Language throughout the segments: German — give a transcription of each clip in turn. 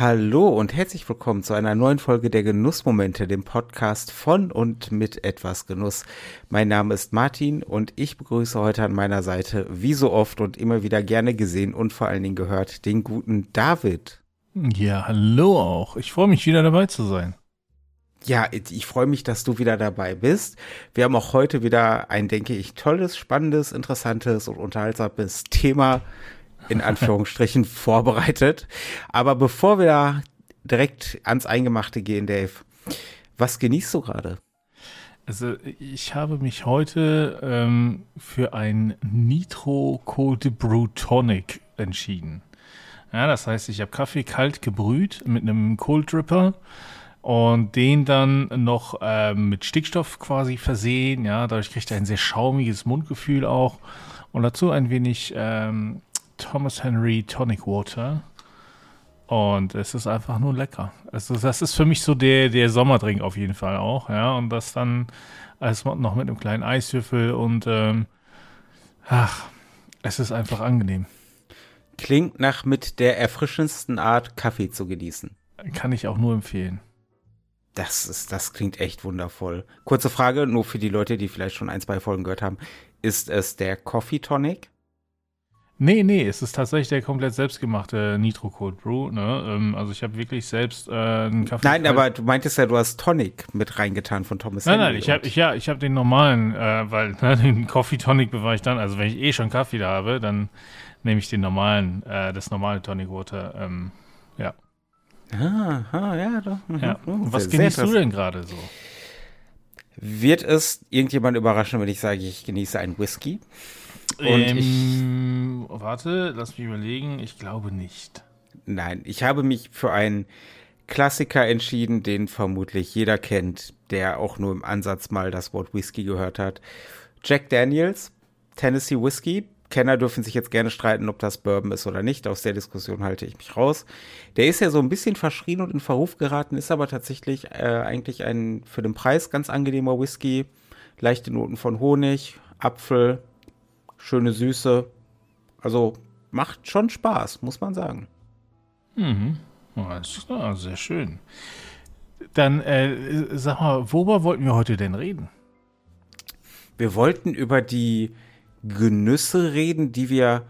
Hallo und herzlich willkommen zu einer neuen Folge der Genussmomente, dem Podcast von und mit etwas Genuss. Mein Name ist Martin und ich begrüße heute an meiner Seite, wie so oft und immer wieder gerne gesehen und vor allen Dingen gehört, den guten David. Ja, hallo auch. Ich freue mich wieder dabei zu sein. Ja, ich freue mich, dass du wieder dabei bist. Wir haben auch heute wieder ein, denke ich, tolles, spannendes, interessantes und unterhaltsames Thema in Anführungsstrichen vorbereitet. Aber bevor wir direkt ans Eingemachte gehen, Dave, was genießt du gerade? Also ich habe mich heute ähm, für ein Nitro Cold Brew Tonic entschieden. Ja, das heißt, ich habe Kaffee kalt gebrüht mit einem Cold Dripper und den dann noch ähm, mit Stickstoff quasi versehen. Ja, dadurch kriegt er ein sehr schaumiges Mundgefühl auch und dazu ein wenig ähm, Thomas Henry Tonic Water. Und es ist einfach nur lecker. Also das ist für mich so der, der Sommerdrink auf jeden Fall auch, ja. Und das dann alles noch mit einem kleinen Eiswürfel und ähm, ach, es ist einfach angenehm. Klingt nach mit der erfrischendsten Art, Kaffee zu genießen. Kann ich auch nur empfehlen. Das ist, das klingt echt wundervoll. Kurze Frage, nur für die Leute, die vielleicht schon ein, zwei Folgen gehört haben. Ist es der Coffee Tonic? Nee, nee, es ist tatsächlich der komplett selbstgemachte Nitro Cold Brew. Ne? Ähm, also ich habe wirklich selbst äh, einen Kaffee. Nein, aber du meintest ja, du hast Tonic mit reingetan von Thomas Nein, nein, ich habe ich, ja, ich hab den normalen, äh, weil ne, den Coffee Tonic bewahre ich dann. Also wenn ich eh schon Kaffee da habe, dann nehme ich den normalen, äh, das normale Tonic Water. Ähm, ja. Ah, ah, ja, doch. Mhm. Ja. Was genießt du denn gerade so? Wird es irgendjemand überraschen, wenn ich sage, ich genieße einen Whisky? Und ähm, ich, warte, lass mich überlegen. Ich glaube nicht. Nein, ich habe mich für einen Klassiker entschieden, den vermutlich jeder kennt, der auch nur im Ansatz mal das Wort Whisky gehört hat. Jack Daniels, Tennessee Whisky. Kenner dürfen sich jetzt gerne streiten, ob das Bourbon ist oder nicht. Aus der Diskussion halte ich mich raus. Der ist ja so ein bisschen verschrien und in Verruf geraten, ist aber tatsächlich äh, eigentlich ein für den Preis ganz angenehmer Whisky. Leichte Noten von Honig, Apfel, schöne Süße. Also macht schon Spaß, muss man sagen. Mhm. Alles klar, sehr schön. Dann äh, sag mal, worüber wollten wir heute denn reden? Wir wollten über die Genüsse reden, die wir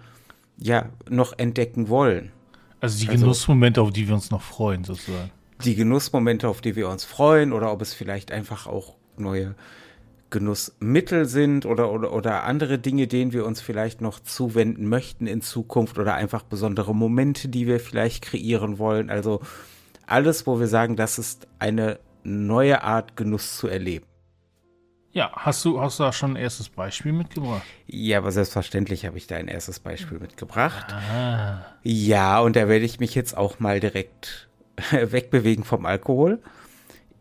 ja noch entdecken wollen. Also die also, Genussmomente, auf die wir uns noch freuen, sozusagen. Die Genussmomente, auf die wir uns freuen, oder ob es vielleicht einfach auch neue Genussmittel sind oder, oder, oder andere Dinge, denen wir uns vielleicht noch zuwenden möchten in Zukunft oder einfach besondere Momente, die wir vielleicht kreieren wollen. Also alles, wo wir sagen, das ist eine neue Art Genuss zu erleben. Ja, hast du, hast du da schon ein erstes Beispiel mitgebracht? Ja, aber selbstverständlich habe ich da ein erstes Beispiel mitgebracht. Ah. Ja, und da werde ich mich jetzt auch mal direkt wegbewegen vom Alkohol.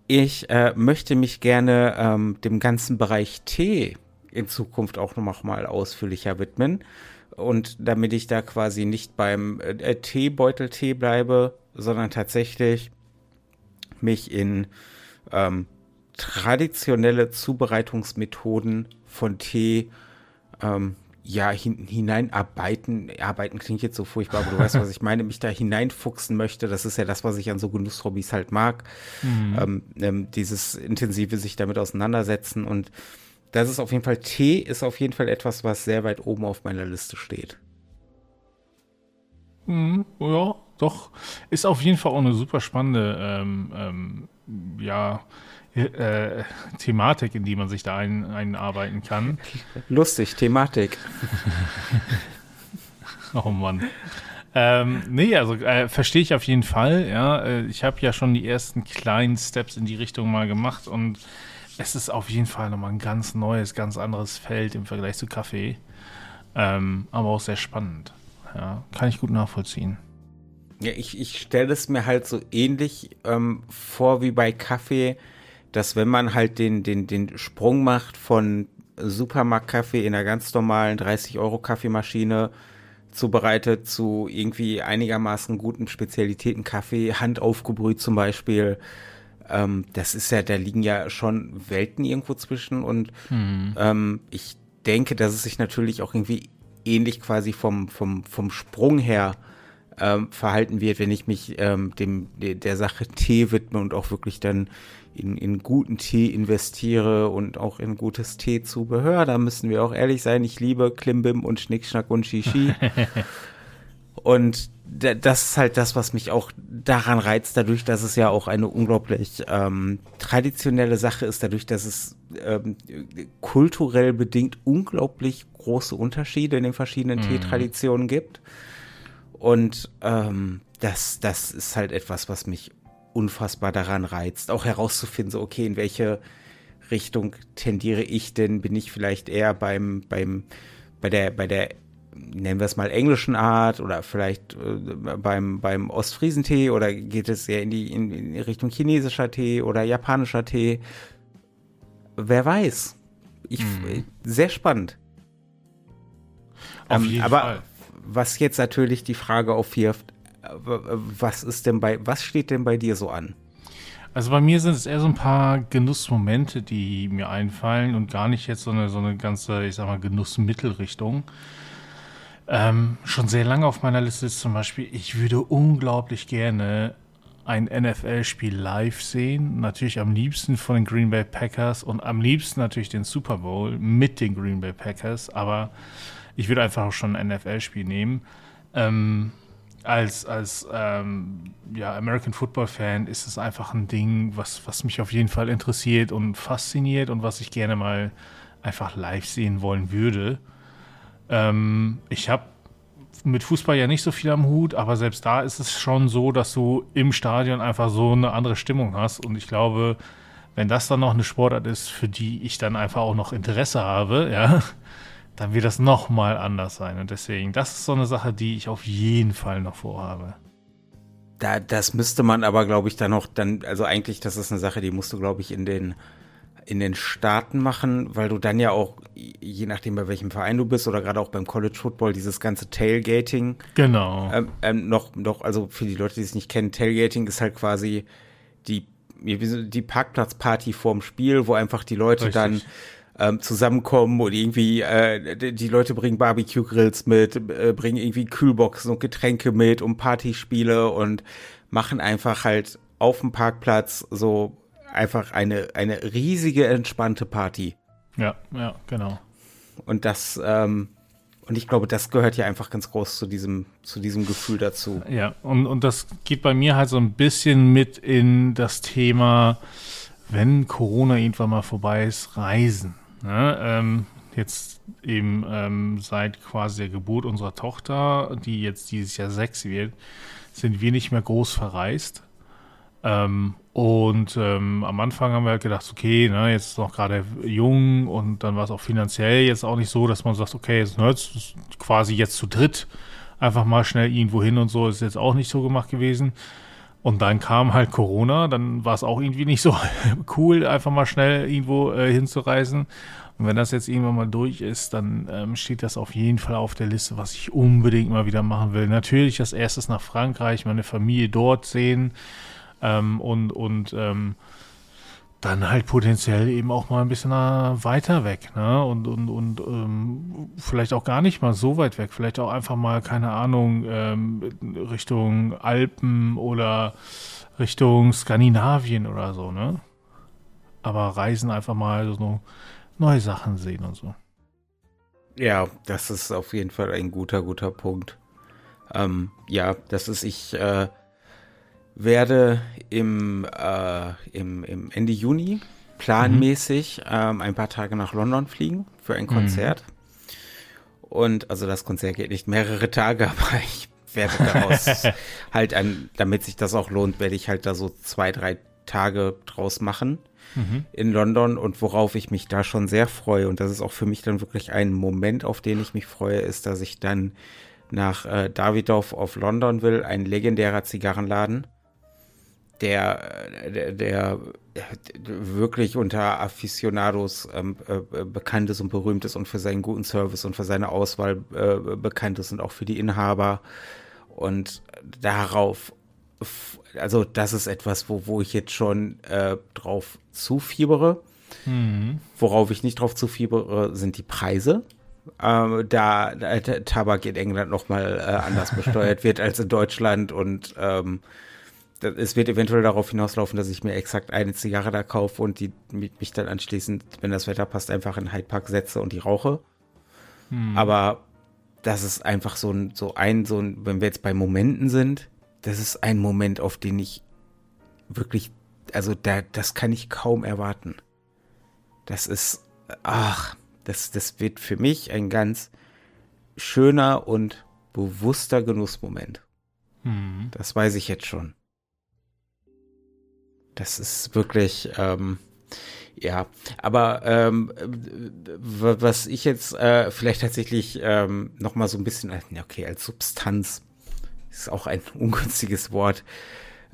Ich äh, möchte mich gerne ähm, dem ganzen Bereich Tee in Zukunft auch noch mal ausführlicher widmen. Und damit ich da quasi nicht beim äh, Teebeuteltee bleibe, sondern tatsächlich mich in ähm, traditionelle Zubereitungsmethoden von Tee ähm, ja, hin, hineinarbeiten, arbeiten klingt jetzt so furchtbar, aber du weißt, was ich meine, mich da hineinfuchsen möchte. Das ist ja das, was ich an so Genusshobbys halt mag. Mhm. Ähm, ähm, dieses intensive sich damit auseinandersetzen. Und das ist auf jeden Fall, Tee ist auf jeden Fall etwas, was sehr weit oben auf meiner Liste steht. Mhm, ja, doch. Ist auf jeden Fall auch eine super spannende, ähm, ähm ja, äh, Thematik, in die man sich da ein, einarbeiten kann. Lustig, Thematik. oh Mann. Ähm, nee, also äh, verstehe ich auf jeden Fall. Ja, äh, ich habe ja schon die ersten kleinen Steps in die Richtung mal gemacht und es ist auf jeden Fall nochmal ein ganz neues, ganz anderes Feld im Vergleich zu Kaffee. Ähm, aber auch sehr spannend. Ja, kann ich gut nachvollziehen. Ja, ich, ich stelle es mir halt so ähnlich ähm, vor wie bei Kaffee dass wenn man halt den, den, den Sprung macht von Supermarktkaffee in einer ganz normalen 30-Euro-Kaffeemaschine zubereitet zu irgendwie einigermaßen guten Spezialitäten Kaffee, handaufgebrüht zum Beispiel. Ähm, das ist ja, da liegen ja schon Welten irgendwo zwischen und hm. ähm, ich denke, dass es sich natürlich auch irgendwie ähnlich quasi vom, vom, vom Sprung her ähm, verhalten wird, wenn ich mich ähm, dem der Sache Tee widme und auch wirklich dann in, in guten Tee investiere und auch in gutes Teezubehör. Da müssen wir auch ehrlich sein. Ich liebe Klimbim und Schnickschnack und Shishi. und das ist halt das, was mich auch daran reizt, dadurch, dass es ja auch eine unglaublich ähm, traditionelle Sache ist, dadurch, dass es ähm, kulturell bedingt unglaublich große Unterschiede in den verschiedenen mm. Teetraditionen gibt. Und ähm, das, das ist halt etwas, was mich unfassbar daran reizt, auch herauszufinden, so okay, in welche Richtung tendiere ich denn? Bin ich vielleicht eher beim, beim, bei der, bei der, nennen wir es mal englischen Art oder vielleicht äh, beim, beim Ostfriesentee oder geht es eher in die, in, in Richtung chinesischer Tee oder japanischer Tee? Wer weiß. Ich, mhm. Sehr spannend. Auf ähm, jeden aber Fall. Was jetzt natürlich die Frage aufwirft, was ist denn bei, was steht denn bei dir so an? Also bei mir sind es eher so ein paar Genussmomente, die mir einfallen und gar nicht jetzt so eine, so eine ganze, ich sag mal, Genussmittelrichtung. Ähm, schon sehr lange auf meiner Liste ist zum Beispiel, ich würde unglaublich gerne ein NFL-Spiel live sehen. Natürlich am liebsten von den Green Bay Packers und am liebsten natürlich den Super Bowl mit den Green Bay Packers. Aber ich würde einfach auch schon ein NFL-Spiel nehmen. Ähm, als, als ähm, ja, American Football Fan ist es einfach ein Ding, was, was mich auf jeden Fall interessiert und fasziniert und was ich gerne mal einfach live sehen wollen würde. Ähm, ich habe mit Fußball ja nicht so viel am Hut, aber selbst da ist es schon so, dass du im Stadion einfach so eine andere Stimmung hast. Und ich glaube, wenn das dann noch eine Sportart ist, für die ich dann einfach auch noch Interesse habe, ja, dann wird das nochmal anders sein. Und deswegen, das ist so eine Sache, die ich auf jeden Fall noch vorhabe. Da, das müsste man aber, glaube ich, dann noch, dann, also eigentlich, das ist eine Sache, die musst du, glaube ich, in den, in den Staaten machen, weil du dann ja auch, je nachdem bei welchem Verein du bist oder gerade auch beim College Football, dieses ganze Tailgating. Genau. Ähm, ähm, noch, noch, also für die Leute, die es nicht kennen, Tailgating ist halt quasi die, die Parkplatzparty vorm Spiel, wo einfach die Leute Richtig. dann ähm, zusammenkommen und irgendwie äh, die Leute bringen Barbecue-Grills mit, äh, bringen irgendwie Kühlboxen und Getränke mit und Partyspiele und machen einfach halt auf dem Parkplatz so einfach eine, eine riesige entspannte Party. Ja, ja, genau. Und das, ähm, und ich glaube, das gehört ja einfach ganz groß zu diesem, zu diesem Gefühl dazu. Ja, und, und das geht bei mir halt so ein bisschen mit in das Thema, wenn Corona irgendwann mal vorbei ist, Reisen. Ne? Ähm, jetzt eben ähm, seit quasi der Geburt unserer Tochter, die jetzt dieses Jahr sechs wird, sind wir nicht mehr groß verreist. Ähm, und ähm, am Anfang haben wir halt gedacht, okay, ne, jetzt ist noch gerade jung und dann war es auch finanziell jetzt auch nicht so, dass man sagt, okay, jetzt, ne, jetzt quasi jetzt zu dritt einfach mal schnell irgendwo hin und so, ist jetzt auch nicht so gemacht gewesen. Und dann kam halt Corona, dann war es auch irgendwie nicht so cool, einfach mal schnell irgendwo äh, hinzureisen. Und wenn das jetzt irgendwann mal durch ist, dann ähm, steht das auf jeden Fall auf der Liste, was ich unbedingt mal wieder machen will. Natürlich als erstes nach Frankreich, meine Familie dort sehen ähm, und, und ähm, dann halt potenziell eben auch mal ein bisschen weiter weg, ne? Und, und, und ähm, vielleicht auch gar nicht mal so weit weg. Vielleicht auch einfach mal, keine Ahnung, ähm, Richtung Alpen oder Richtung Skandinavien oder so, ne? Aber reisen einfach mal so neue Sachen sehen und so. Ja, das ist auf jeden Fall ein guter, guter Punkt. Ähm, ja, das ist, ich äh, werde im, äh, im, im Ende Juni planmäßig mhm. ähm, ein paar Tage nach London fliegen für ein Konzert. Mhm. Und also das Konzert geht nicht mehrere Tage, aber ich werde daraus halt an, damit sich das auch lohnt, werde ich halt da so zwei, drei Tage draus machen mhm. in London und worauf ich mich da schon sehr freue. Und das ist auch für mich dann wirklich ein Moment, auf den ich mich freue, ist, dass ich dann nach äh, Davidoff auf London will, ein legendärer Zigarrenladen der, der, der wirklich unter Aficionados ähm, äh, bekannt ist und berühmt ist und für seinen guten Service und für seine Auswahl äh, bekannt ist und auch für die Inhaber. Und darauf, also das ist etwas, wo, wo ich jetzt schon äh, drauf zufiebere. Mhm. Worauf ich nicht drauf zufiebere, sind die Preise, äh, da, da Tabak in England nochmal äh, anders besteuert wird als in Deutschland und ähm, es wird eventuell darauf hinauslaufen, dass ich mir exakt eine Zigarre da kaufe und die mich dann anschließend, wenn das Wetter passt, einfach in Hyde Park setze und die rauche. Hm. Aber das ist einfach so ein, so ein, so ein, wenn wir jetzt bei Momenten sind, das ist ein Moment, auf den ich wirklich, also da, das kann ich kaum erwarten. Das ist, ach, das, das wird für mich ein ganz schöner und bewusster Genussmoment. Hm. Das weiß ich jetzt schon. Das ist wirklich, ähm, ja, aber ähm, was ich jetzt äh, vielleicht tatsächlich ähm, noch mal so ein bisschen, okay, als Substanz ist auch ein ungünstiges Wort.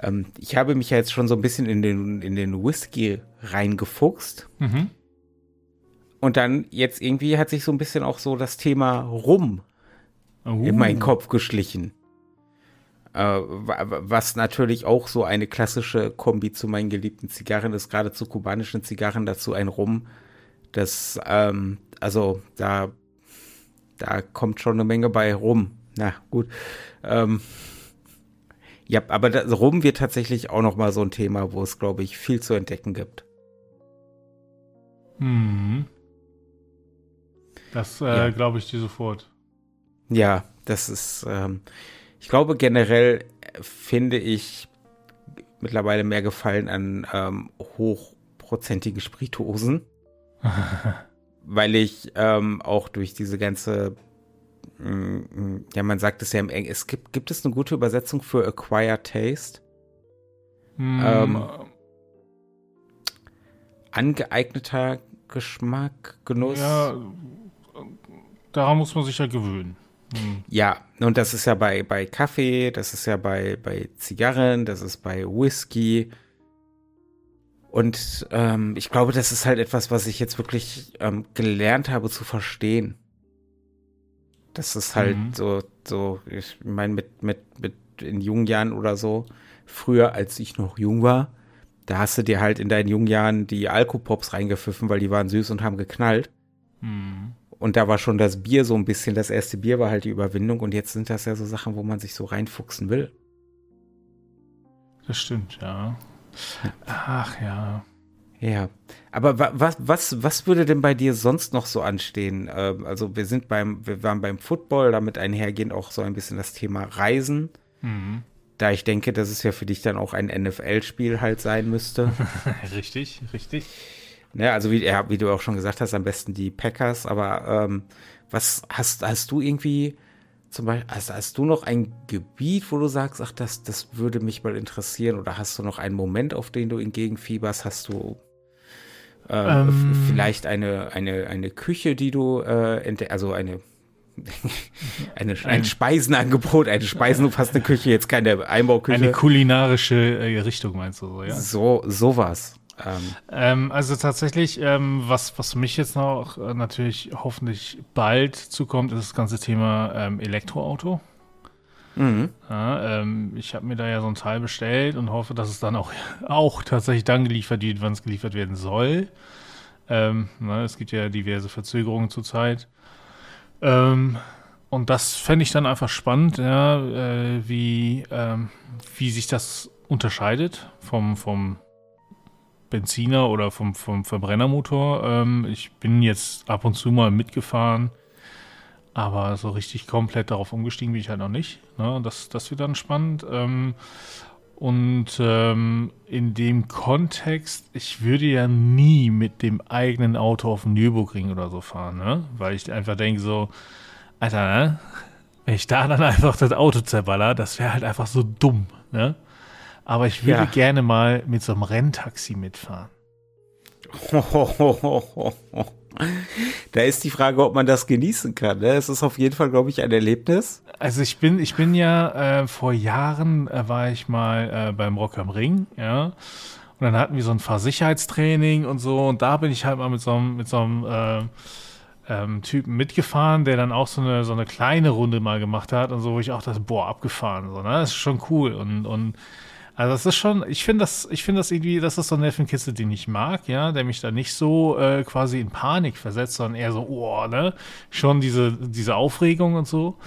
Ähm, ich habe mich ja jetzt schon so ein bisschen in den in den Whisky reingefuchst. Mhm. Und dann jetzt irgendwie hat sich so ein bisschen auch so das Thema Rum uh. in meinen Kopf geschlichen. Äh, was natürlich auch so eine klassische Kombi zu meinen geliebten Zigarren ist, gerade zu kubanischen Zigarren dazu ein Rum. Das, ähm, also da, da kommt schon eine Menge bei rum. Na gut. Ähm, ja, aber das, Rum wird tatsächlich auch noch mal so ein Thema, wo es, glaube ich, viel zu entdecken gibt. Hm. Das äh, ja. glaube ich dir sofort. Ja, das ist, ähm, ich glaube, generell finde ich mittlerweile mehr Gefallen an ähm, hochprozentigen Spirituosen. weil ich ähm, auch durch diese ganze, mm, mm, ja, man sagt es ja im Englischen, es gibt, gibt es eine gute Übersetzung für Acquired Taste? Mm. Ähm, angeeigneter Geschmack, Genuss. Ja, daran muss man sich ja gewöhnen. Hm. Ja, und das ist ja bei, bei Kaffee, das ist ja bei, bei Zigarren, das ist bei Whisky. Und ähm, ich glaube, das ist halt etwas, was ich jetzt wirklich ähm, gelernt habe zu verstehen. Das ist halt mhm. so, so, ich meine, mit, mit, mit in jungen Jahren oder so, früher, als ich noch jung war, da hast du dir halt in deinen jungen Jahren die Alkopops reingepfiffen, weil die waren süß und haben geknallt. Mhm. Und da war schon das Bier so ein bisschen, das erste Bier war halt die Überwindung und jetzt sind das ja so Sachen, wo man sich so reinfuchsen will. Das stimmt, ja. Ach ja. Ja, aber was, was, was würde denn bei dir sonst noch so anstehen? Ähm, also wir sind beim, wir waren beim Football, damit einhergehend auch so ein bisschen das Thema Reisen. Mhm. Da ich denke, dass es ja für dich dann auch ein NFL-Spiel halt sein müsste. richtig, richtig. Ne, also wie, ja, wie du auch schon gesagt hast, am besten die Packers, aber ähm, was hast, hast du irgendwie zum Beispiel, hast, hast du noch ein Gebiet, wo du sagst, ach, das, das würde mich mal interessieren oder hast du noch einen Moment, auf den du entgegenfieberst? Hast du ähm, ähm, vielleicht eine, eine, eine Küche, die du äh, also eine eine, ein Speisenangebot, eine speisenumfassende Küche, jetzt keine Einbauküche. Eine kulinarische äh, Richtung meinst du so, ja? So, sowas. Ähm, ähm, also tatsächlich, ähm, was, was mich jetzt noch äh, natürlich hoffentlich bald zukommt, ist das ganze Thema ähm, Elektroauto. Mhm. Ja, ähm, ich habe mir da ja so ein Teil bestellt und hoffe, dass es dann auch, auch tatsächlich dann geliefert wird, wann es geliefert werden soll. Ähm, na, es gibt ja diverse Verzögerungen zurzeit. und das fände ich dann einfach spannend, ja, äh, wie, wie sich das unterscheidet vom, vom Benziner oder vom, vom Verbrennermotor. Ähm, ich bin jetzt ab und zu mal mitgefahren, aber so richtig komplett darauf umgestiegen bin ich halt noch nicht. Ne? Das, das wird dann spannend. Ähm, und ähm, in dem Kontext, ich würde ja nie mit dem eigenen Auto auf den Nürburgring oder so fahren, ne? weil ich einfach denke so, Alter, ne? wenn ich da dann einfach das Auto zerballer, das wäre halt einfach so dumm. Ne? Aber ich würde ja. gerne mal mit so einem Renntaxi mitfahren. Da ist die Frage, ob man das genießen kann. Ne? Es ist auf jeden Fall, glaube ich, ein Erlebnis. Also ich bin, ich bin ja äh, vor Jahren äh, war ich mal äh, beim Rock am Ring, ja. Und dann hatten wir so ein Fahrsicherheitstraining und so. Und da bin ich halt mal mit so einem, mit so einem äh, ähm, Typen mitgefahren, der dann auch so eine, so eine kleine Runde mal gemacht hat und so, wo ich auch dachte, boah, abgefahren. So, ne? Das ist schon cool. Und, und Also das ist schon, ich finde das, ich finde das irgendwie, das ist so ein Nervenkitzel, den ich mag, ja, der mich da nicht so äh, quasi in Panik versetzt, sondern eher so, oh, ne, schon diese, diese Aufregung und so.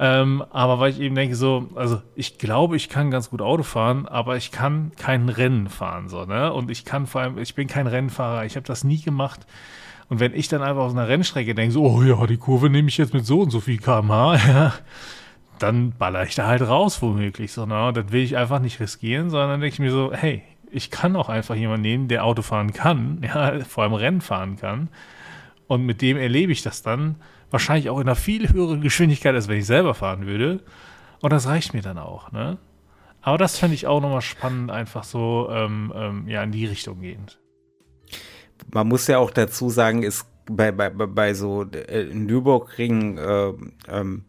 Ähm, aber weil ich eben denke, so, also ich glaube, ich kann ganz gut Auto fahren, aber ich kann kein Rennen fahren, so, ne? Und ich kann vor allem, ich bin kein Rennfahrer, ich habe das nie gemacht. Und wenn ich dann einfach auf einer Rennstrecke denke, so, oh ja, die Kurve nehme ich jetzt mit so und so viel kmh, ja, dann baller ich da halt raus, womöglich. So, na, das will ich einfach nicht riskieren, sondern denke ich mir so, hey, ich kann auch einfach jemanden nehmen, der Auto fahren kann, ja, vor allem Rennen fahren kann. Und mit dem erlebe ich das dann wahrscheinlich auch in einer viel höheren Geschwindigkeit, als wenn ich selber fahren würde. Und das reicht mir dann auch, ne? Aber das fände ich auch nochmal spannend, einfach so ähm, ähm, ja, in die Richtung gehend. Man muss ja auch dazu sagen, ist bei, bei, bei so äh, Nürburgring äh, ähm,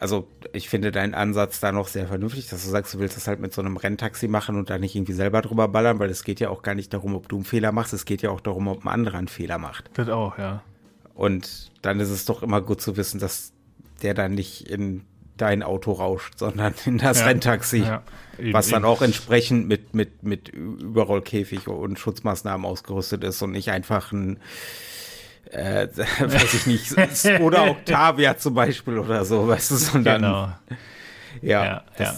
also ich finde deinen Ansatz da noch sehr vernünftig, dass du sagst, du willst das halt mit so einem Renntaxi machen und da nicht irgendwie selber drüber ballern, weil es geht ja auch gar nicht darum, ob du einen Fehler machst, es geht ja auch darum, ob ein anderer einen Fehler macht. Das auch, ja. Und dann ist es doch immer gut zu wissen, dass der dann nicht in dein Auto rauscht, sondern in das ja, Renntaxi. Ja, eben, was dann eben. auch entsprechend mit, mit, mit Überrollkäfig und Schutzmaßnahmen ausgerüstet ist und nicht einfach ein äh, weiß ich nicht, oder Octavia zum Beispiel oder so, weißt du, sondern. Genau. Ja, ja, ja.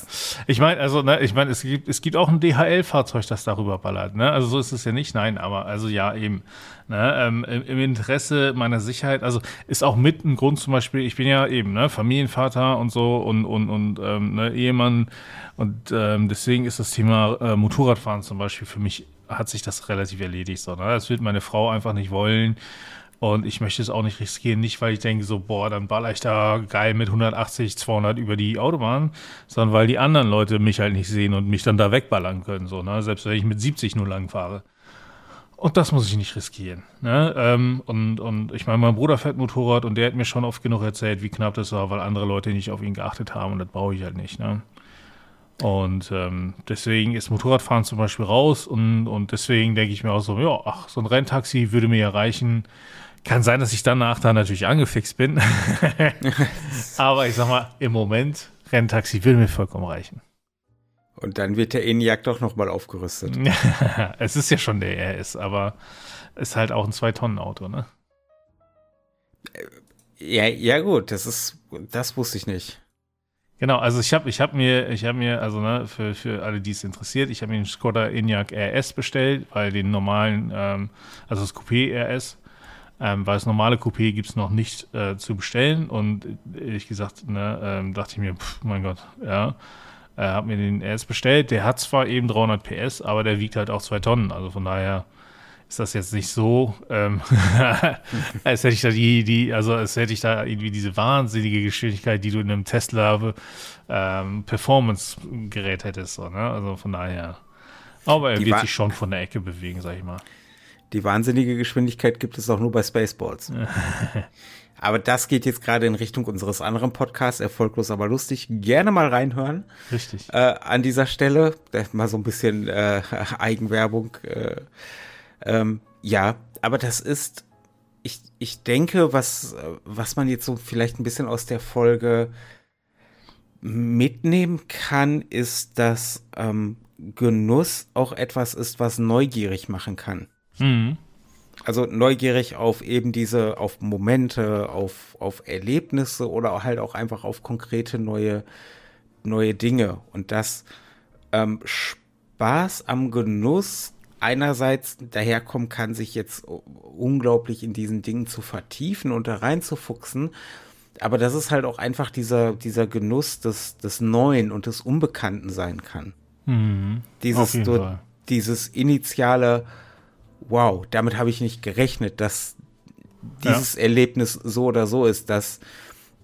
Ich meine, also, ne, ich meine, es gibt, es gibt auch ein DHL-Fahrzeug, das darüber ballert, ne? Also so ist es ja nicht, nein, aber also ja, eben. Ne, ähm, im, im, Interesse meiner Sicherheit, also ist auch mit ein Grund zum Beispiel, ich bin ja eben, ne, Familienvater und so und, und, und ähm, ne, Ehemann und ähm, deswegen ist das Thema äh, Motorradfahren zum Beispiel für mich hat sich das relativ erledigt. So, ne? Das wird meine Frau einfach nicht wollen. Und ich möchte es auch nicht riskieren, nicht weil ich denke so, boah, dann baller ich da geil mit 180, 200 über die Autobahn, sondern weil die anderen Leute mich halt nicht sehen und mich dann da wegballern können, so, ne? Selbst wenn ich mit 70 nur lang fahre. Und das muss ich nicht riskieren. Ne? Ähm, und, und ich meine, mein Bruder fährt Motorrad und der hat mir schon oft genug erzählt, wie knapp das war, weil andere Leute nicht auf ihn geachtet haben und das brauche ich halt nicht. Ne? Und ähm, deswegen ist Motorradfahren zum Beispiel raus und, und deswegen denke ich mir auch so, ja, ach, so ein Renntaxi würde mir ja reichen, kann sein, dass ich danach da natürlich angefixt bin. Aber ich sag mal, im Moment, Renntaxi würde mir vollkommen reichen. Und dann wird der ENIAC doch nochmal aufgerüstet. es ist ja schon der RS, aber ist halt auch ein Zwei-Tonnen-Auto, ne? Ja, ja, gut, das ist, das wusste ich nicht. Genau, also ich habe ich hab mir, ich habe mir, also ne, für, für alle, die es interessiert, ich habe mir den Skoda Enyaq RS bestellt, weil den normalen, ähm, also das Coupé RS, ähm, weil das normale Coupé gibt es noch nicht äh, zu bestellen. Und ehrlich gesagt, ne, ähm, dachte ich mir, pff, mein Gott, ja. Äh, hab mir den RS bestellt. Der hat zwar eben 300 PS, aber der wiegt halt auch zwei Tonnen. Also von daher ist das jetzt nicht so, ähm, als hätte ich da die, die, also als hätte ich da irgendwie diese wahnsinnige Geschwindigkeit, die du in einem Tesla ähm, Performance-Gerät hättest. So, ne? Also von daher. Aber er die wird sich schon von der Ecke bewegen, sag ich mal. Die wahnsinnige Geschwindigkeit gibt es auch nur bei Spaceballs. aber das geht jetzt gerade in Richtung unseres anderen Podcasts, erfolglos aber lustig. Gerne mal reinhören. Richtig. Äh, an dieser Stelle, mal so ein bisschen äh, Eigenwerbung. Äh, ähm, ja, aber das ist, ich, ich denke, was, was man jetzt so vielleicht ein bisschen aus der Folge mitnehmen kann, ist, dass ähm, Genuss auch etwas ist, was neugierig machen kann. Mhm. Also neugierig auf eben diese, auf Momente, auf, auf Erlebnisse oder halt auch einfach auf konkrete neue, neue Dinge. Und das ähm, Spaß am Genuss einerseits daherkommen kann, sich jetzt unglaublich in diesen Dingen zu vertiefen und da reinzufuchsen. Aber dass es halt auch einfach dieser, dieser Genuss des, des Neuen und des Unbekannten sein kann. Mhm, dieses, dieses initiale, wow, damit habe ich nicht gerechnet, dass dieses ja. Erlebnis so oder so ist, dass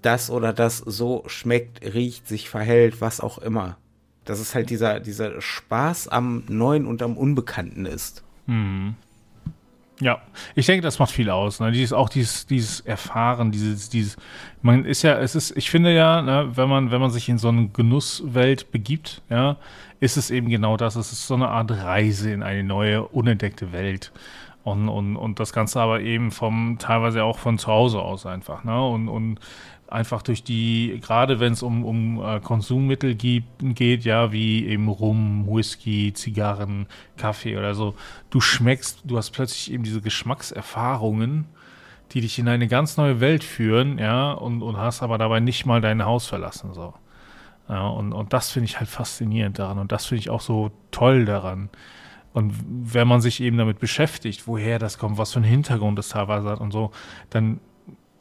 das oder das so schmeckt, riecht, sich verhält, was auch immer. Dass es halt dieser, dieser Spaß am Neuen und am Unbekannten ist. Hm. Ja, ich denke, das macht viel aus. Ne? Dieses, auch dieses, dieses Erfahren, dieses, dieses, man ist ja, es ist, ich finde ja, ne, wenn man, wenn man sich in so eine Genusswelt begibt, ja, ist es eben genau das. Es ist so eine Art Reise in eine neue, unentdeckte Welt. Und, und, und das Ganze aber eben vom, teilweise auch von zu Hause aus einfach, ne? Und, und einfach durch die, gerade wenn es um, um äh, Konsummittel gibt, geht, ja, wie eben Rum, Whisky, Zigarren, Kaffee oder so, du schmeckst, du hast plötzlich eben diese Geschmackserfahrungen, die dich in eine ganz neue Welt führen, ja, und, und hast aber dabei nicht mal dein Haus verlassen, so. Ja, und, und das finde ich halt faszinierend daran und das finde ich auch so toll daran. Und wenn man sich eben damit beschäftigt, woher das kommt, was für einen Hintergrund das teilweise hat und so, dann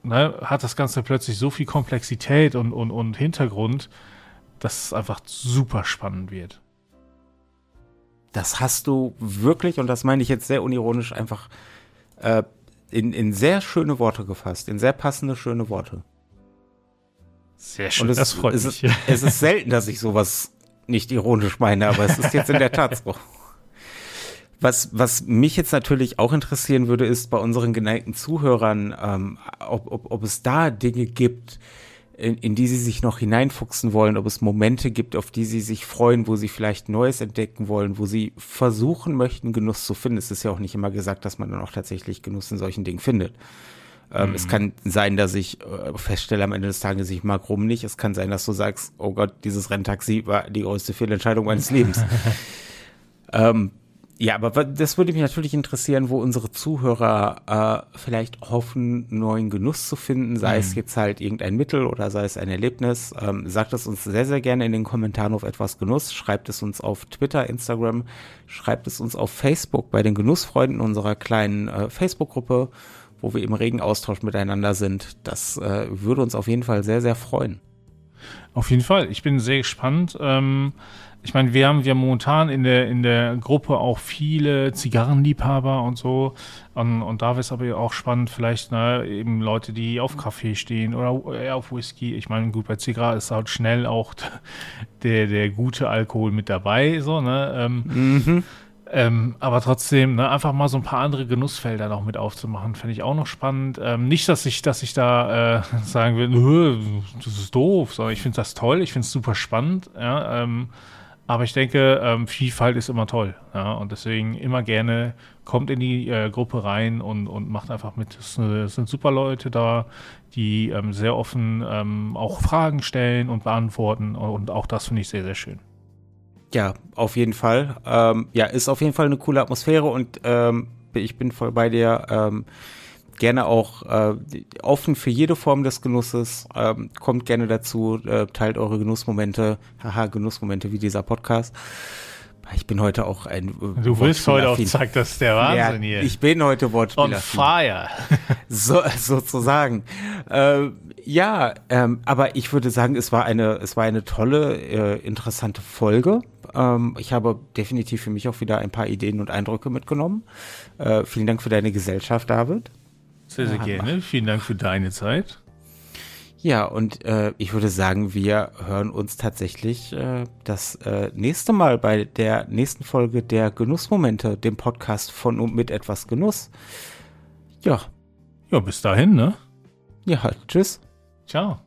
ne, hat das Ganze plötzlich so viel Komplexität und, und, und Hintergrund, dass es einfach super spannend wird. Das hast du wirklich, und das meine ich jetzt sehr unironisch, einfach äh, in, in sehr schöne Worte gefasst, in sehr passende, schöne Worte. Sehr schön, es, das freut es, mich. Es ist selten, dass ich sowas nicht ironisch meine, aber es ist jetzt in der Tat so. Was, was mich jetzt natürlich auch interessieren würde, ist bei unseren geneigten Zuhörern, ähm, ob, ob, ob es da Dinge gibt, in, in die sie sich noch hineinfuchsen wollen, ob es Momente gibt, auf die sie sich freuen, wo sie vielleicht Neues entdecken wollen, wo sie versuchen möchten, Genuss zu finden. Es ist ja auch nicht immer gesagt, dass man dann auch tatsächlich Genuss in solchen Dingen findet. Ähm, mhm. Es kann sein, dass ich äh, feststelle am Ende des Tages, ich mag Rum nicht. Es kann sein, dass du sagst, oh Gott, dieses Renntaxi war die größte Fehlentscheidung meines Lebens. ähm, ja, aber das würde mich natürlich interessieren, wo unsere Zuhörer äh, vielleicht hoffen, neuen Genuss zu finden, sei mhm. es jetzt halt irgendein Mittel oder sei es ein Erlebnis. Ähm, sagt es uns sehr, sehr gerne in den Kommentaren auf etwas Genuss. Schreibt es uns auf Twitter, Instagram, schreibt es uns auf Facebook bei den Genussfreunden unserer kleinen äh, Facebook-Gruppe, wo wir im regen Austausch miteinander sind. Das äh, würde uns auf jeden Fall sehr, sehr freuen. Auf jeden Fall. Ich bin sehr gespannt. Ähm ich meine, wir haben ja momentan in der, in der Gruppe auch viele Zigarrenliebhaber und so. Und, und da wäre es aber auch spannend, vielleicht ne, eben Leute, die auf Kaffee stehen oder eher auf Whisky. Ich meine, gut, bei Zigarre ist halt schnell auch der, der gute Alkohol mit dabei, so, ne? Ähm, mhm. Ähm, aber trotzdem, ne, einfach mal so ein paar andere Genussfelder noch mit aufzumachen, fände ich auch noch spannend. Ähm, nicht, dass ich, dass ich da äh, sagen will, das ist doof, sondern ich finde das toll, ich finde es super spannend. Ja, ähm, aber ich denke, ähm, Vielfalt ist immer toll. Ja? Und deswegen immer gerne kommt in die äh, Gruppe rein und, und macht einfach mit. Es, es sind super Leute da, die ähm, sehr offen ähm, auch Fragen stellen und beantworten. Und auch das finde ich sehr, sehr schön. Ja, auf jeden Fall. Ähm, ja, ist auf jeden Fall eine coole Atmosphäre und ähm, ich bin voll bei dir ähm, gerne auch äh, offen für jede Form des Genusses. Ähm, kommt gerne dazu, äh, teilt eure Genussmomente. Haha, Genussmomente wie dieser Podcast. Ich bin heute auch ein. Äh, du willst heute auf Zack, das ist der Wahnsinn ja, hier. Ich bin heute Wortspieler. On fire. so, sozusagen. Äh, ja, ähm, aber ich würde sagen, es war eine, es war eine tolle, äh, interessante Folge. Ähm, ich habe definitiv für mich auch wieder ein paar Ideen und Eindrücke mitgenommen. Äh, vielen Dank für deine Gesellschaft, David. Sehr, sehr gerne. Vielen Dank für deine Zeit. Ja, und äh, ich würde sagen, wir hören uns tatsächlich äh, das äh, nächste Mal bei der nächsten Folge der Genussmomente, dem Podcast von und mit etwas Genuss. Ja. Ja, bis dahin, ne? Ja, tschüss. Tchau.